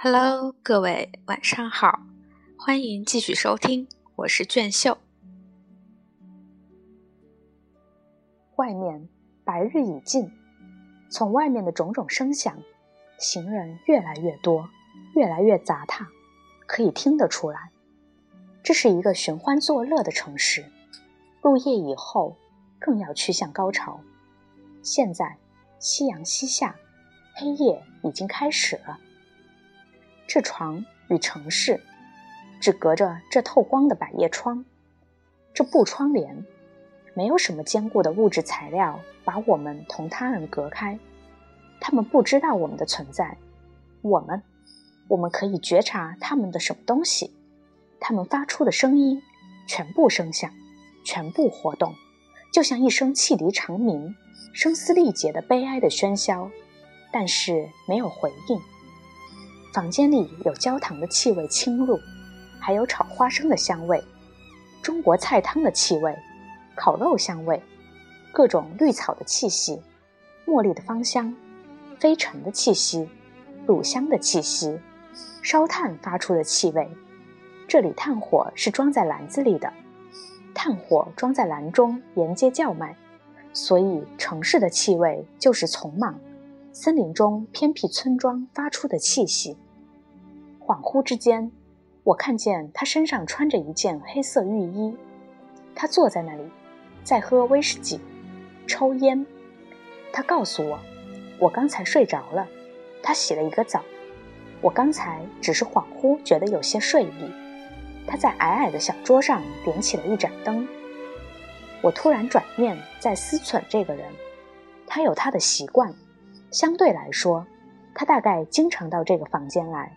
Hello，各位晚上好，欢迎继续收听，我是卷秀。外面白日已尽，从外面的种种声响，行人越来越多，越来越杂沓，可以听得出来，这是一个寻欢作乐的城市。入夜以后，更要趋向高潮。现在夕阳西下，黑夜已经开始了。这床与城市，只隔着这透光的百叶窗，这布窗帘，没有什么坚固的物质材料把我们同他人隔开。他们不知道我们的存在，我们，我们可以觉察他们的什么东西？他们发出的声音，全部声响，全部活动，就像一声汽笛长鸣，声嘶力竭的悲哀的喧嚣，但是没有回应。房间里有焦糖的气味侵入，还有炒花生的香味，中国菜汤的气味，烤肉香味，各种绿草的气息，茉莉的芳香，飞尘的气息，乳香的气息，烧炭发出的气味。这里炭火是装在篮子里的，炭火装在篮中，沿街叫卖，所以城市的气味就是匆忙。森林中偏僻村庄发出的气息。恍惚之间，我看见他身上穿着一件黑色浴衣，他坐在那里，在喝威士忌，抽烟。他告诉我，我刚才睡着了。他洗了一个澡。我刚才只是恍惚，觉得有些睡意。他在矮矮的小桌上点起了一盏灯。我突然转念，在思忖这个人，他有他的习惯。相对来说，他大概经常到这个房间来。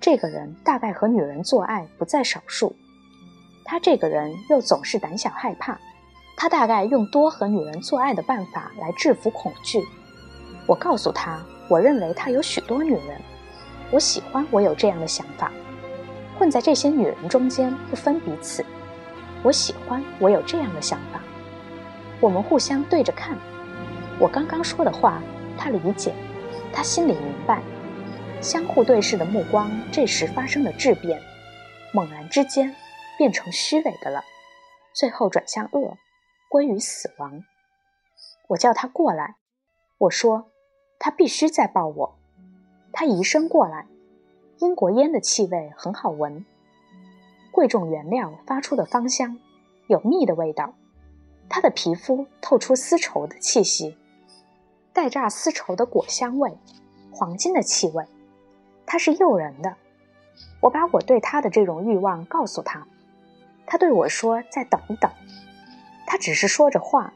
这个人大概和女人做爱不在少数。他这个人又总是胆小害怕。他大概用多和女人做爱的办法来制服恐惧。我告诉他，我认为他有许多女人。我喜欢我有这样的想法，混在这些女人中间不分彼此。我喜欢我有这样的想法。我们互相对着看。我刚刚说的话。他理解，他心里明白，相互对视的目光这时发生了质变，猛然之间变成虚伪的了，最后转向恶，归于死亡。我叫他过来，我说他必须再抱我。他移身过来，英国烟的气味很好闻，贵重原料发出的芳香，有蜜的味道。他的皮肤透出丝绸的气息。带榨丝绸的果香味，黄金的气味，它是诱人的。我把我对他的这种欲望告诉他，他对我说：“再等一等。”他只是说着话。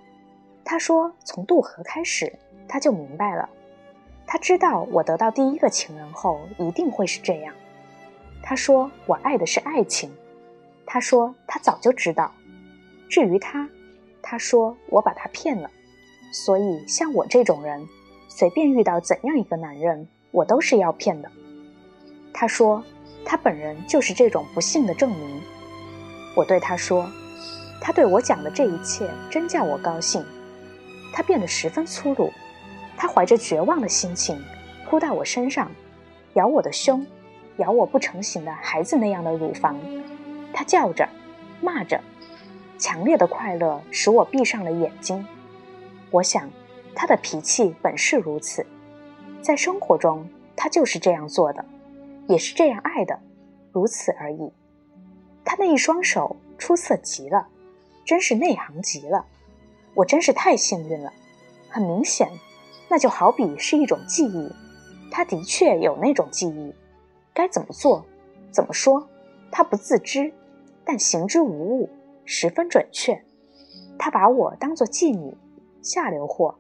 他说：“从渡河开始，他就明白了。他知道我得到第一个情人后一定会是这样。”他说：“我爱的是爱情。”他说：“他早就知道。”至于他，他说：“我把他骗了。”所以，像我这种人，随便遇到怎样一个男人，我都是要骗的。他说，他本人就是这种不幸的证明。我对他说，他对我讲的这一切真叫我高兴。他变得十分粗鲁，他怀着绝望的心情扑到我身上，咬我的胸，咬我不成形的孩子那样的乳房。他叫着，骂着，强烈的快乐使我闭上了眼睛。我想，他的脾气本是如此，在生活中他就是这样做的，也是这样爱的，如此而已。他那一双手出色极了，真是内行极了。我真是太幸运了。很明显，那就好比是一种记忆，他的确有那种记忆，该怎么做，怎么说，他不自知，但行之无误，十分准确。他把我当作妓女。下流货，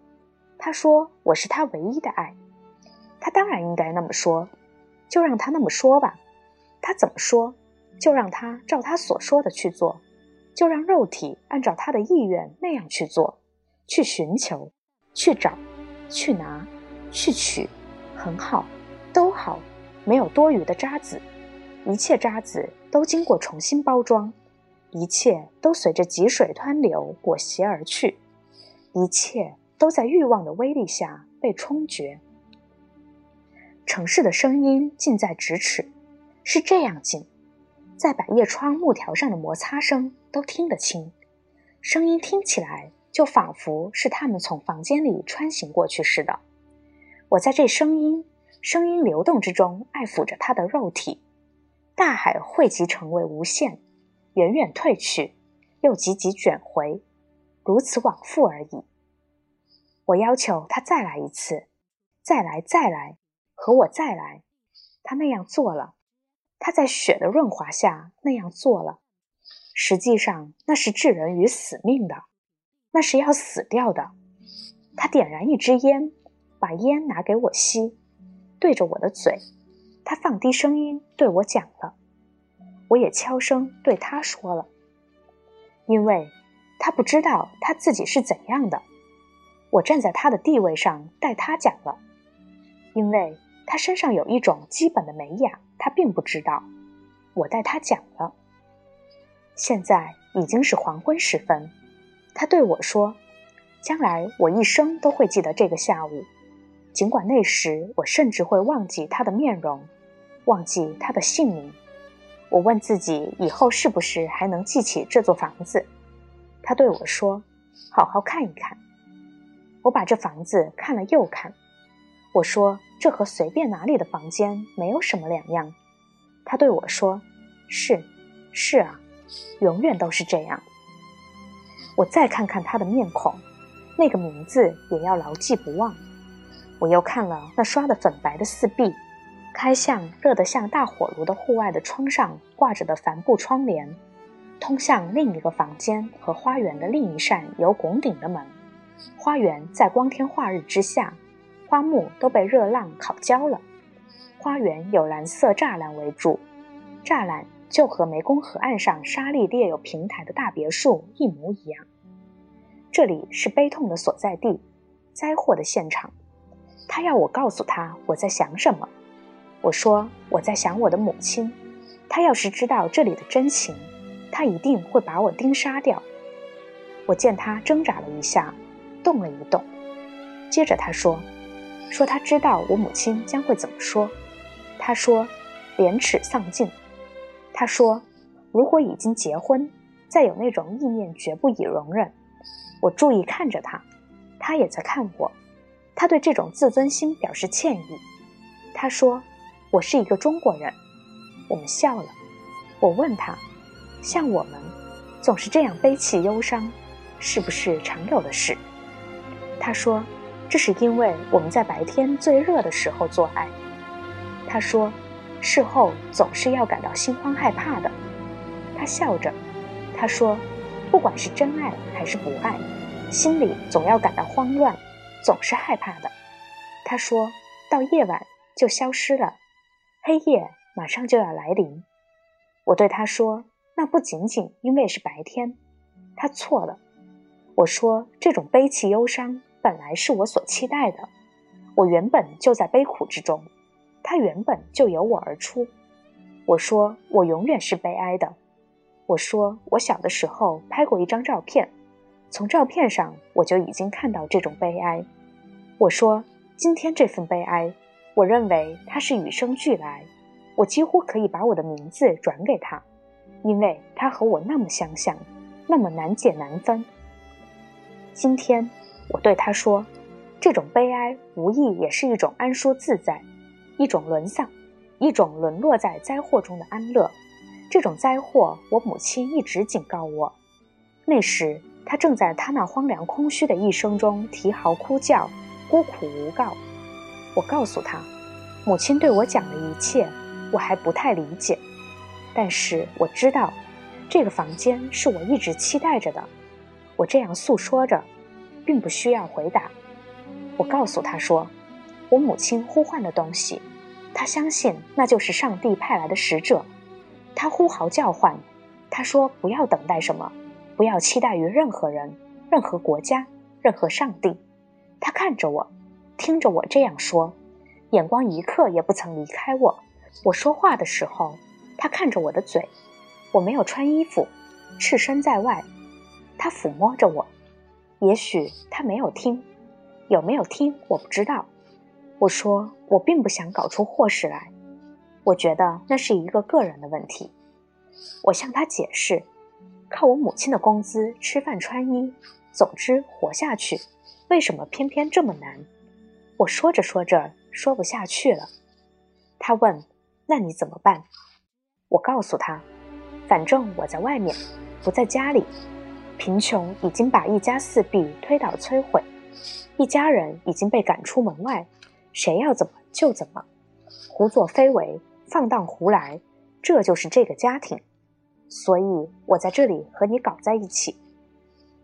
他说我是他唯一的爱，他当然应该那么说，就让他那么说吧。他怎么说，就让他照他所说的去做，就让肉体按照他的意愿那样去做，去寻求，去找，去拿，去取，很好，都好，没有多余的渣子，一切渣子都经过重新包装，一切都随着积水湍流裹挟而去。一切都在欲望的威力下被冲决。城市的声音近在咫尺，是这样近，在百叶窗木条上的摩擦声都听得清。声音听起来就仿佛是他们从房间里穿行过去似的。我在这声音、声音流动之中爱抚着他的肉体。大海汇集成为无限，远远退去，又急急卷回，如此往复而已。我要求他再来一次，再来，再来。和我再来，他那样做了。他在雪的润滑下那样做了。实际上，那是置人于死命的，那是要死掉的。他点燃一支烟，把烟拿给我吸，对着我的嘴。他放低声音对我讲了，我也悄声对他说了，因为他不知道他自己是怎样的。我站在他的地位上代他讲了，因为。他身上有一种基本的美雅，他并不知道。我代他讲了。现在已经是黄昏时分，他对我说：“将来我一生都会记得这个下午，尽管那时我甚至会忘记他的面容，忘记他的姓名。”我问自己以后是不是还能记起这座房子？他对我说：“好好看一看。”我把这房子看了又看。我说。这和随便哪里的房间没有什么两样，他对我说：“是，是啊，永远都是这样。”我再看看他的面孔，那个名字也要牢记不忘。我又看了那刷得粉白的四壁，开向热得像大火炉的户外的窗上挂着的帆布窗帘，通向另一个房间和花园的另一扇有拱顶的门。花园在光天化日之下。花木都被热浪烤焦了，花园有蓝色栅栏围住，栅栏就和湄公河岸上沙砾列有平台的大别墅一模一样。这里是悲痛的所在地，灾祸的现场。他要我告诉他我在想什么。我说我在想我的母亲。他要是知道这里的真情，他一定会把我钉杀掉。我见他挣扎了一下，动了一动，接着他说。说他知道我母亲将会怎么说。他说：“廉耻丧尽。”他说：“如果已经结婚，再有那种意念绝不以容忍。”我注意看着他，他也在看我。他对这种自尊心表示歉意。他说：“我是一个中国人。”我们笑了。我问他：“像我们，总是这样悲戚忧伤，是不是常有的事？”他说。这是因为我们在白天最热的时候做爱，他说，事后总是要感到心慌害怕的。他笑着，他说，不管是真爱还是不爱，心里总要感到慌乱，总是害怕的。他说到夜晚就消失了，黑夜马上就要来临。我对他说，那不仅仅因为是白天，他错了。我说这种悲戚忧伤。本来是我所期待的，我原本就在悲苦之中，它原本就由我而出。我说我永远是悲哀的。我说我小的时候拍过一张照片，从照片上我就已经看到这种悲哀。我说今天这份悲哀，我认为它是与生俱来，我几乎可以把我的名字转给他，因为他和我那么相像，那么难解难分。今天。我对他说：“这种悲哀无疑也是一种安舒自在，一种沦丧，一种沦落在灾祸中的安乐。这种灾祸，我母亲一直警告我。那时，她正在她那荒凉空虚的一生中啼嚎哭叫，孤苦无告。我告诉她，母亲对我讲的一切，我还不太理解，但是我知道，这个房间是我一直期待着的。我这样诉说着。”并不需要回答。我告诉他说：“我母亲呼唤的东西，他相信那就是上帝派来的使者。他呼号叫唤，他说不要等待什么，不要期待于任何人、任何国家、任何上帝。他看着我，听着我这样说，眼光一刻也不曾离开我。我说话的时候，他看着我的嘴。我没有穿衣服，赤身在外。他抚摸着我。”也许他没有听，有没有听我不知道。我说我并不想搞出祸事来，我觉得那是一个个人的问题。我向他解释，靠我母亲的工资吃饭穿衣，总之活下去，为什么偏偏这么难？我说着说着说不下去了。他问：“那你怎么办？”我告诉他：“反正我在外面，不在家里。贫穷已经把一家四壁推倒摧毁，一家人已经被赶出门外，谁要怎么就怎么，胡作非为，放荡胡来，这就是这个家庭。所以我在这里和你搞在一起。”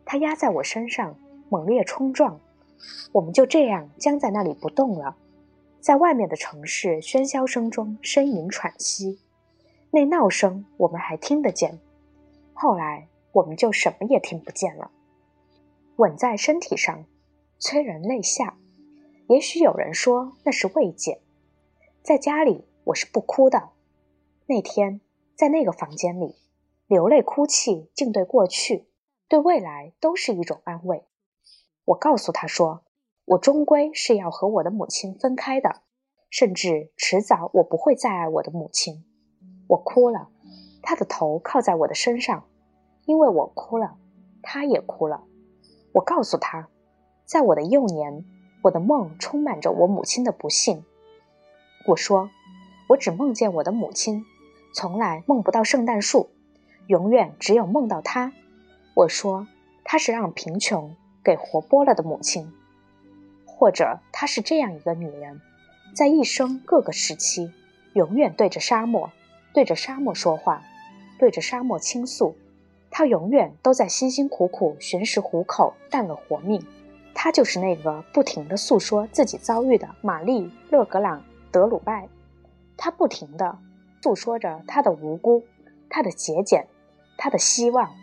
他压在我身上，猛烈冲撞，我们就这样僵在那里不动了。在外面的城市喧嚣声中呻吟喘息，那闹声我们还听得见。后来我们就什么也听不见了。吻在身体上，催人泪下。也许有人说那是慰藉。在家里我是不哭的。那天在那个房间里，流泪哭泣竟对过去、对未来都是一种安慰。我告诉他说。我终归是要和我的母亲分开的，甚至迟早我不会再爱我的母亲。我哭了，他的头靠在我的身上，因为我哭了，他也哭了。我告诉他，在我的幼年，我的梦充满着我母亲的不幸。我说，我只梦见我的母亲，从来梦不到圣诞树，永远只有梦到她。我说，她是让贫穷给活剥了的母亲。或者她是这样一个女人，在一生各个时期，永远对着沙漠，对着沙漠说话，对着沙漠倾诉。他永远都在辛辛苦苦寻食糊口，但了活命。他就是那个不停的诉说自己遭遇的玛丽·勒格朗·德鲁拜。他不停的诉说着他的无辜，他的节俭，他的希望，